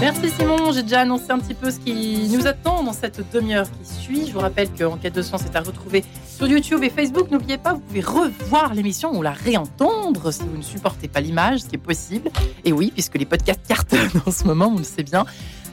Merci Simon, j'ai déjà annoncé un petit peu ce qui nous attend dans cette demi-heure qui suit. Je vous rappelle qu'Enquête de sens est à retrouver sur YouTube et Facebook. N'oubliez pas, vous pouvez revoir l'émission ou la réentendre si vous ne supportez pas l'image, ce qui est possible. Et oui, puisque les podcasts cartonnent en ce moment, on le sait bien.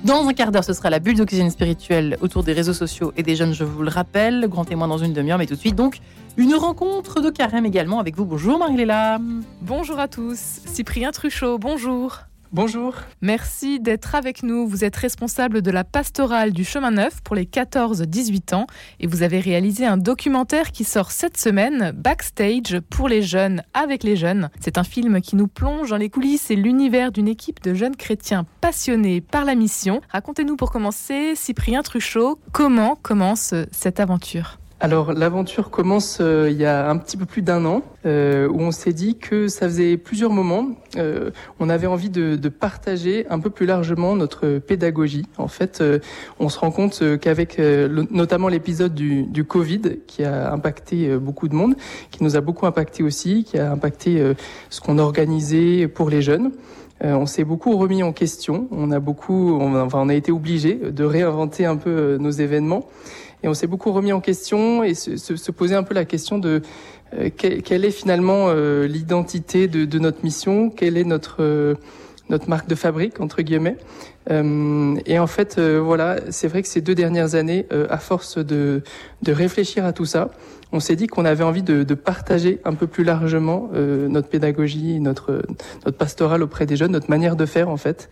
Dans un quart d'heure, ce sera la bulle d'oxygène spirituelle autour des réseaux sociaux et des jeunes, je vous le rappelle. Grand témoin dans une demi-heure, mais tout de suite, donc, une rencontre de carême également avec vous. Bonjour Marie-Léla. Bonjour à tous. Cyprien Truchot, bonjour. Bonjour. Merci d'être avec nous. Vous êtes responsable de la pastorale du chemin neuf pour les 14-18 ans et vous avez réalisé un documentaire qui sort cette semaine, Backstage pour les jeunes, avec les jeunes. C'est un film qui nous plonge dans les coulisses et l'univers d'une équipe de jeunes chrétiens passionnés par la mission. Racontez-nous pour commencer, Cyprien Truchot, comment commence cette aventure? Alors l'aventure commence euh, il y a un petit peu plus d'un an euh, où on s'est dit que ça faisait plusieurs moments. Euh, on avait envie de, de, partager un peu plus largement notre pédagogie. En fait, on se rend compte qu'avec notamment l'épisode du, du, Covid qui a impacté beaucoup de monde, qui nous a beaucoup impacté aussi, qui a impacté ce qu'on organisait pour les jeunes. on s'est beaucoup remis en question. On a beaucoup, on, enfin, on a été obligé de réinventer un peu nos événements. Et on s'est beaucoup remis en question et se, se, se poser un peu la question de euh, quelle, est finalement euh, l'identité de, de, notre mission, quelle est notre euh, notre marque de fabrique entre guillemets. et en fait, voilà, c'est vrai que ces deux dernières années, à force de de réfléchir à tout ça, on s'est dit qu'on avait envie de, partager un peu plus largement notre pédagogie, notre notre pastorale auprès des jeunes, notre manière de faire en fait.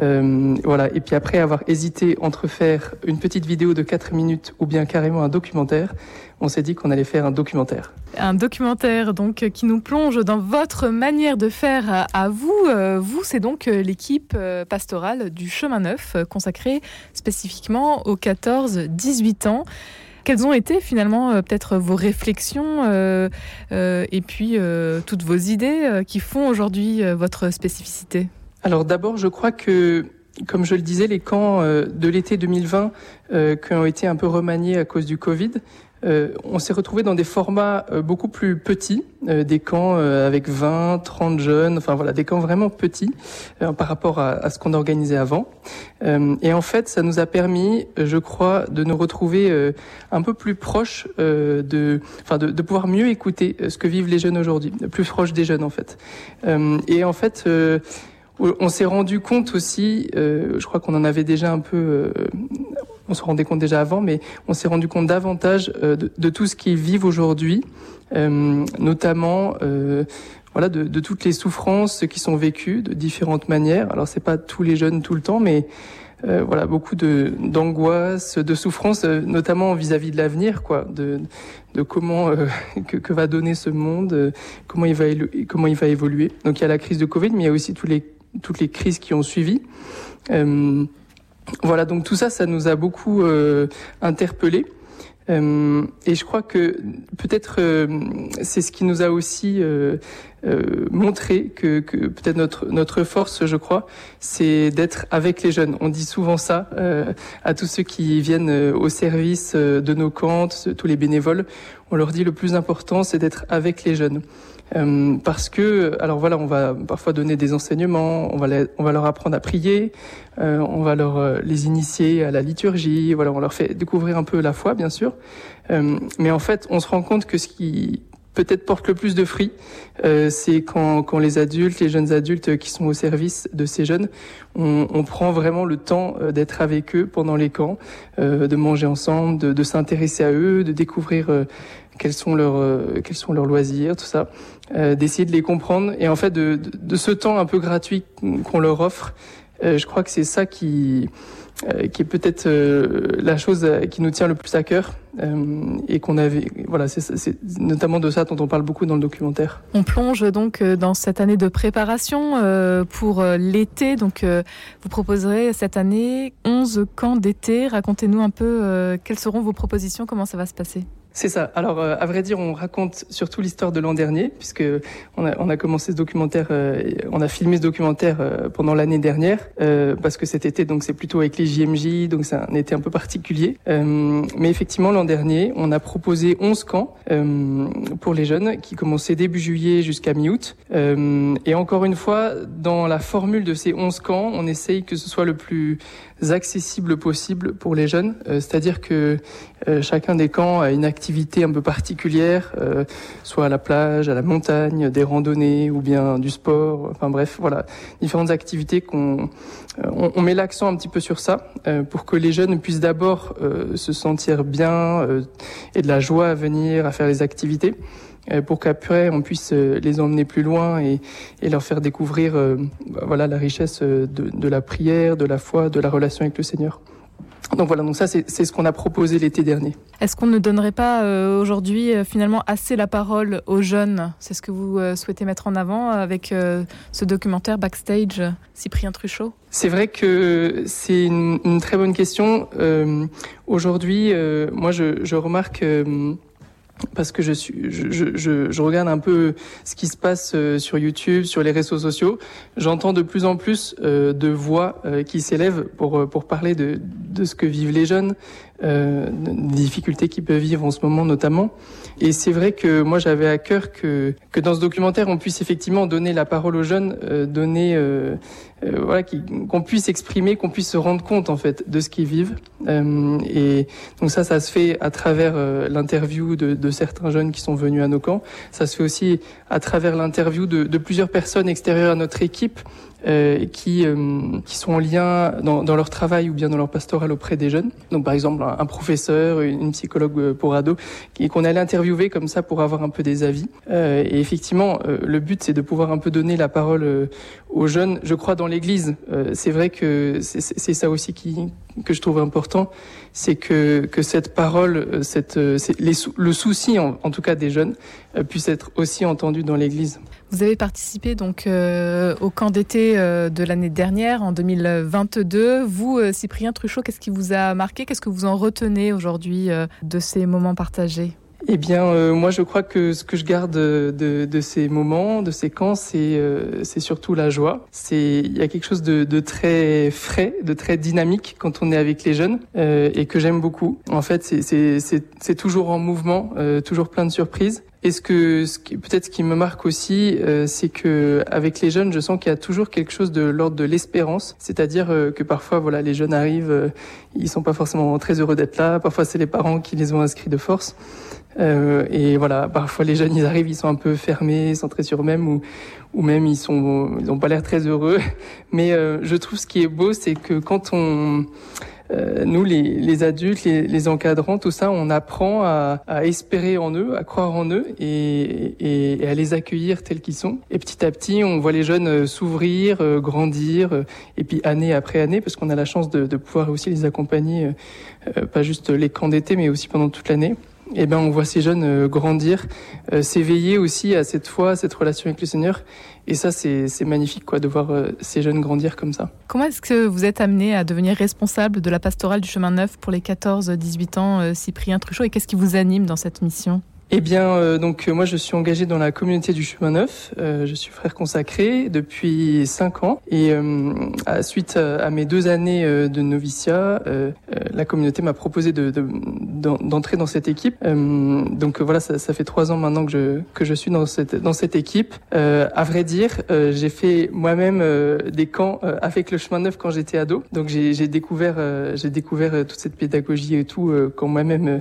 Euh, voilà. Et puis après avoir hésité entre faire une petite vidéo de 4 minutes ou bien carrément un documentaire, on s'est dit qu'on allait faire un documentaire. Un documentaire donc qui nous plonge dans votre manière de faire à, vous. Euh, vous, c'est donc euh, l'équipe pastorale du Chemin Neuf consacrée spécifiquement aux 14-18 ans. Quelles ont été finalement peut-être vos réflexions euh, euh, et puis euh, toutes vos idées qui font aujourd'hui votre spécificité? Alors d'abord, je crois que, comme je le disais, les camps euh, de l'été 2020 euh, qui ont été un peu remaniés à cause du Covid, euh, on s'est retrouvé dans des formats euh, beaucoup plus petits, euh, des camps euh, avec 20, 30 jeunes, enfin voilà, des camps vraiment petits par rapport à, à ce qu'on organisait avant. et en fait, ça nous a permis, je crois, de nous retrouver un peu plus proches de, enfin de, de, pouvoir mieux écouter ce que vivent les jeunes aujourd'hui, plus proches des jeunes en fait. et en fait on s'est rendu compte aussi, euh, je crois qu'on en avait déjà un peu, euh, on se rendait compte déjà avant, mais on s'est rendu compte davantage euh, de, tout ce qu'ils vivent aujourd'hui, euh, notamment euh, voilà de, de, toutes les souffrances qui sont vécues de différentes manières. Alors c'est pas tous les jeunes tout le temps, mais voilà beaucoup de d'angoisse, de souffrance, notamment vis-à-vis de l'avenir, quoi, de, de comment que, que, va donner ce monde, comment il va comment il va évoluer. Donc il y a la crise de Covid, mais il y a aussi tous les toutes les crises qui ont suivi. Euh, voilà, donc tout ça, ça nous a beaucoup euh, interpellés. Euh, et je crois que peut-être euh, c'est ce qui nous a aussi euh, euh montré que, que peut-être notre notre force, je crois, c'est d'être avec les jeunes. On dit souvent ça à tous ceux qui viennent au service de nos camps, tous les bénévoles. On leur dit le plus important, c'est d'être avec les jeunes. Euh, parce que, alors voilà, on va parfois donner des enseignements, on va, on va leur apprendre à prier, euh, on va leur euh, les initier à la liturgie, voilà, on leur fait découvrir un peu la foi, bien sûr. Euh, mais en fait, on se rend compte que ce qui peut-être porte le plus de fruits, euh, c'est quand, quand les adultes, les jeunes adultes qui sont au service de ces jeunes, on, on prend vraiment le temps d'être avec eux pendant les camps, de manger ensemble, de, de s'intéresser à eux, de découvrir quels sont leurs euh, quels sont leurs loisirs, tout ça, euh, d'essayer de les comprendre et en fait de, de, de ce temps un peu gratuit qu'on leur offre, euh, je crois que c'est ça qui qui est peut-être la chose qui nous tient le plus à cœur. Et qu'on avait voilà c'est notamment de ça dont on parle beaucoup dans le documentaire. On plonge donc dans cette année de préparation pour l'été. Donc vous proposerez cette année 11 camps d'été. Racontez-nous un peu quelles seront vos propositions comment ça va se passer? C'est ça. Alors, euh, à vrai dire, on raconte surtout l'histoire de l'an dernier, puisque on a, on a, commencé ce documentaire, euh, on a filmé ce documentaire euh, pendant l'année dernière, parce que cet été, donc c'est plutôt avec les JMJ, donc c'est un été un peu particulier. mais effectivement, l'an dernier, on a proposé 11 camps pour les jeunes, qui commençaient début juillet jusqu'à mi-août. et encore une fois, dans la formule de ces 11 camps, on essaye que ce soit le plus accessible possible pour les jeunes, c'est-à-dire que chacun des camps a une activité un peu particulière, euh, soit à la plage, à la montagne, des randonnées ou bien du sport. Enfin bref, voilà, différentes activités qu'on euh, on, met l'accent un petit peu sur ça euh, pour que les jeunes puissent d'abord se sentir bien et de la joie à venir à faire les activités pour qu'après on puisse les emmener plus loin et, et leur faire découvrir voilà la richesse de, de, la prière, de la foi, de la relation avec le Seigneur. Donc voilà, donc ça c'est ce qu'on a proposé l'été dernier. Est-ce qu'on ne donnerait pas euh, aujourd'hui euh, finalement assez la parole aux jeunes? C'est ce que vous euh, souhaitez mettre en avant avec ce documentaire Backstage, Cyprien Truchot? C'est vrai que c'est une, une, très bonne question. aujourd'hui, moi je, je remarque parce que je, suis, regarde un peu ce qui se passe euh, sur YouTube, sur les réseaux sociaux. J'entends de plus en plus euh, de voix euh, qui s'élèvent pour, parler de ce que vivent les jeunes, euh, des difficultés qu'ils peuvent vivre en ce moment notamment. Et c'est vrai que moi j'avais à cœur que, que dans ce documentaire on puisse effectivement donner la parole aux jeunes, euh, donner euh, euh voilà qu'on puisse exprimer, qu'on puisse se rendre compte en fait de ce qu'ils vivent. Euh, et donc ça, ça se fait à travers l'interview de, de, certains jeunes qui sont venus à nos camps. Ça se fait aussi à travers l'interview de, de plusieurs personnes extérieures à notre équipe euh, qui, euh, qui sont en lien dans, dans, leur travail ou bien dans leur pastoral auprès des jeunes. Donc par exemple un, professeur, une psychologue euh, pour ados, qu'on allait interviewer comme ça pour avoir un peu des avis. Euh, et effectivement, euh, le but c'est de pouvoir un peu donner la parole aux jeunes. Je crois dans l'Église, c'est vrai que c'est ça aussi qui que je trouve important, c'est que, que cette parole, cette, les, le souci en, en, tout cas des jeunes, puisse être aussi entendu dans l'Église. Vous avez participé donc euh, au camp d'été euh, de l'année dernière, en 2022. Vous, euh, Cyprien Truchot, qu'est-ce qui vous a marqué? Qu'est-ce que vous en retenez aujourd'hui de ces moments partagés? Eh bien, moi, je crois que ce que je garde de, ces moments, de ces camps, c'est surtout la joie. C'est il y a quelque chose de, de, très frais, de très dynamique quand on est avec les jeunes et que j'aime beaucoup. En fait, c'est toujours en mouvement, toujours plein de surprises. Et ce que, peut-être ce qui me marque aussi, euh, c'est que avec les jeunes, je sens qu'il y a toujours quelque chose de l'ordre de l'espérance, c'est-à-dire euh, que parfois, voilà, les jeunes arrivent, euh, ils sont pas forcément très heureux d'être là. Parfois, c'est les parents qui les ont inscrits de force. Euh, et voilà, parfois les jeunes, ils arrivent, ils sont un peu fermés, centrés sur eux-mêmes, ou, ou même ils sont, ils ont pas l'air très heureux. Mais je trouve ce qui est beau, c'est que quand on euh, nous, les, les adultes, les, les, encadrants, tout ça, on apprend à, à, espérer en eux, à croire en eux et, et, et à les accueillir tels qu'ils sont. Et petit à petit, on voit les jeunes euh, s'ouvrir, euh, grandir, et puis année après année, parce qu'on a la chance de, de, pouvoir aussi les accompagner, pas juste les camps d'été, mais aussi pendant toute l'année eh ben, on voit ces jeunes euh, grandir, euh, s'éveiller aussi à cette foi, à cette relation avec le Seigneur. Et ça, c'est magnifique quoi, de voir euh, ces jeunes grandir comme ça. Comment est-ce que vous êtes amené à devenir responsable de la pastorale du chemin neuf pour les 14-18 ans, Cyprien Truchot, et qu'est-ce qui vous anime dans cette mission? Eh bien, euh, donc euh, moi je suis engagé dans la communauté du chemin neuf. Euh, je suis frère consacré depuis cinq ans et à, suite à, mes deux années de noviciat, la communauté m'a proposé de, d'entrer dans cette équipe. donc voilà, ça, ça, fait trois ans maintenant que je que je suis dans cette dans cette équipe. à vrai dire, j'ai fait moi-même des camps avec le chemin neuf quand j'étais ado. Donc j'ai découvert j'ai découvert toute cette pédagogie et tout quand moi-même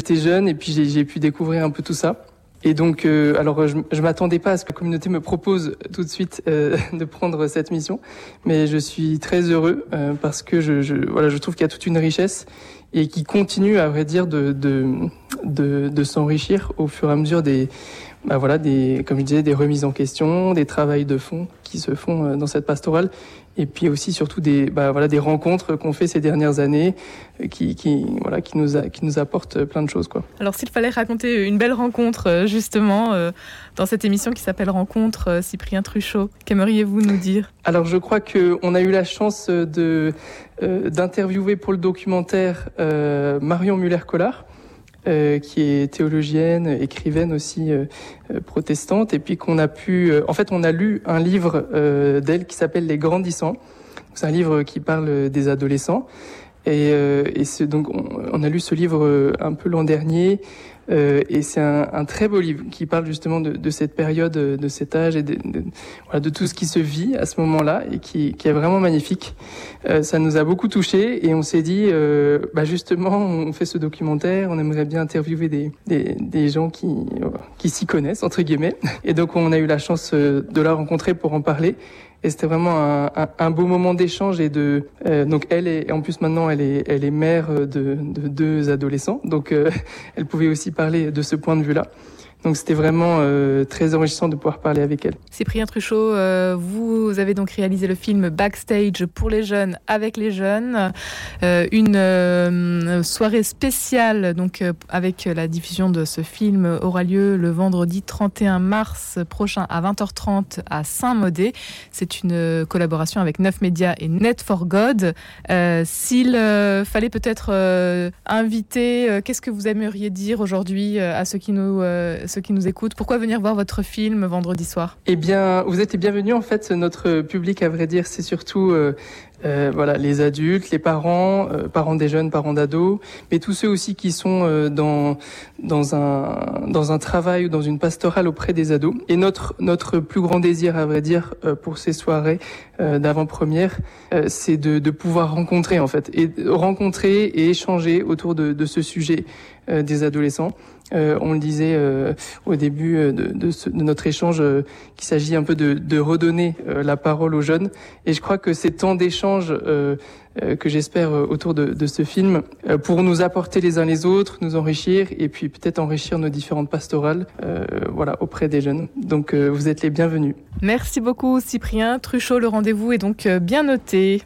j'étais jeune et puis j'ai pu découvrir un peu tout ça. Et donc, euh, alors je, je m'attendais pas à ce que la communauté me propose tout de suite euh, de prendre cette mission, mais je suis très heureux euh, parce que je, voilà, je trouve qu'il y a toute une richesse et qui continue, à vrai dire, de, de, de s'enrichir au fur et à mesure des, bah voilà, des, comme je disais, des remises en question, des travails de fond qui se font euh, dans cette pastorale, et puis aussi surtout des, bah voilà, des rencontres qu'on fait ces dernières années, euh, qui, qui, voilà, qui nous, a, qui nous apportent plein de choses, quoi. Alors, s'il fallait raconter une belle rencontre, euh, justement, dans cette émission qui s'appelle Rencontre, Cyprien Truchot, qu'aimeriez-vous nous dire? Alors, je crois que on a eu la chance de d'interviewer pour le documentaire Marion Muller-Collard, qui est théologienne, écrivaine aussi protestante, et puis qu'on a pu, en fait, on a lu un livre d'elle qui s'appelle Les Grandissants. C'est un livre qui parle des adolescents. Et, et donc, on, a lu ce livre un peu l'an dernier. Euh, et c'est un, un, très beau livre qui parle justement de, de cette période, de cet âge et de, voilà, de tout ce qui se vit à ce moment-là et qui, qui, est vraiment magnifique. Euh, ça nous a beaucoup touché et on s'est dit, euh, bah justement, on fait ce documentaire, on aimerait bien interviewer des, des, des gens qui, qui s'y connaissent entre guillemets. Et donc on a eu la chance euh, de la rencontrer pour en parler. Et c'était vraiment un, un, un, beau moment d'échange et de euh, donc elle est en plus maintenant elle est elle est mère de, de deux adolescents donc euh, elle pouvait aussi parler de ce point de vue là. Donc c'était vraiment euh, très enrichissant de pouvoir parler avec elle. Cyprien Truchot, euh, vous avez donc réalisé le film Backstage pour les jeunes avec les jeunes, euh, une soirée spéciale donc avec la diffusion de ce film aura lieu le vendredi 31 mars prochain à 20h30 à Saint-Modé. C'est une collaboration avec Neuf Médias et Net for God. S'il fallait peut-être inviter, qu'est-ce que vous aimeriez dire aujourd'hui à ceux qui nous ceux qui nous écoutent, pourquoi venir voir votre film vendredi soir? Eh bien, vous êtes les bienvenus. En fait, notre public, à vrai dire, c'est surtout euh, euh, voilà les adultes, les parents, euh, parents des jeunes, parents d'ados, mais tous ceux aussi qui sont euh, dans dans un dans un travail ou dans une pastorale auprès des ados. Et notre notre plus grand désir, à vrai dire, euh, pour ces soirées d'avant-première, c'est de, de pouvoir rencontrer en fait et rencontrer et échanger autour de, de ce sujet des adolescents. Euh, on le disait euh, au début de, de, ce, de notre échange euh, qu'il s'agit un peu de, de redonner euh, la parole aux jeunes. Et je crois que ces temps d'échange euh, euh, que j'espère euh, autour de, de ce film euh, pour nous apporter les uns les autres, nous enrichir et puis peut-être enrichir nos différentes pastorales euh, voilà, auprès des jeunes. Donc euh, vous êtes les bienvenus. Merci beaucoup Cyprien Truchot. Le rendez-vous est donc euh, bien noté.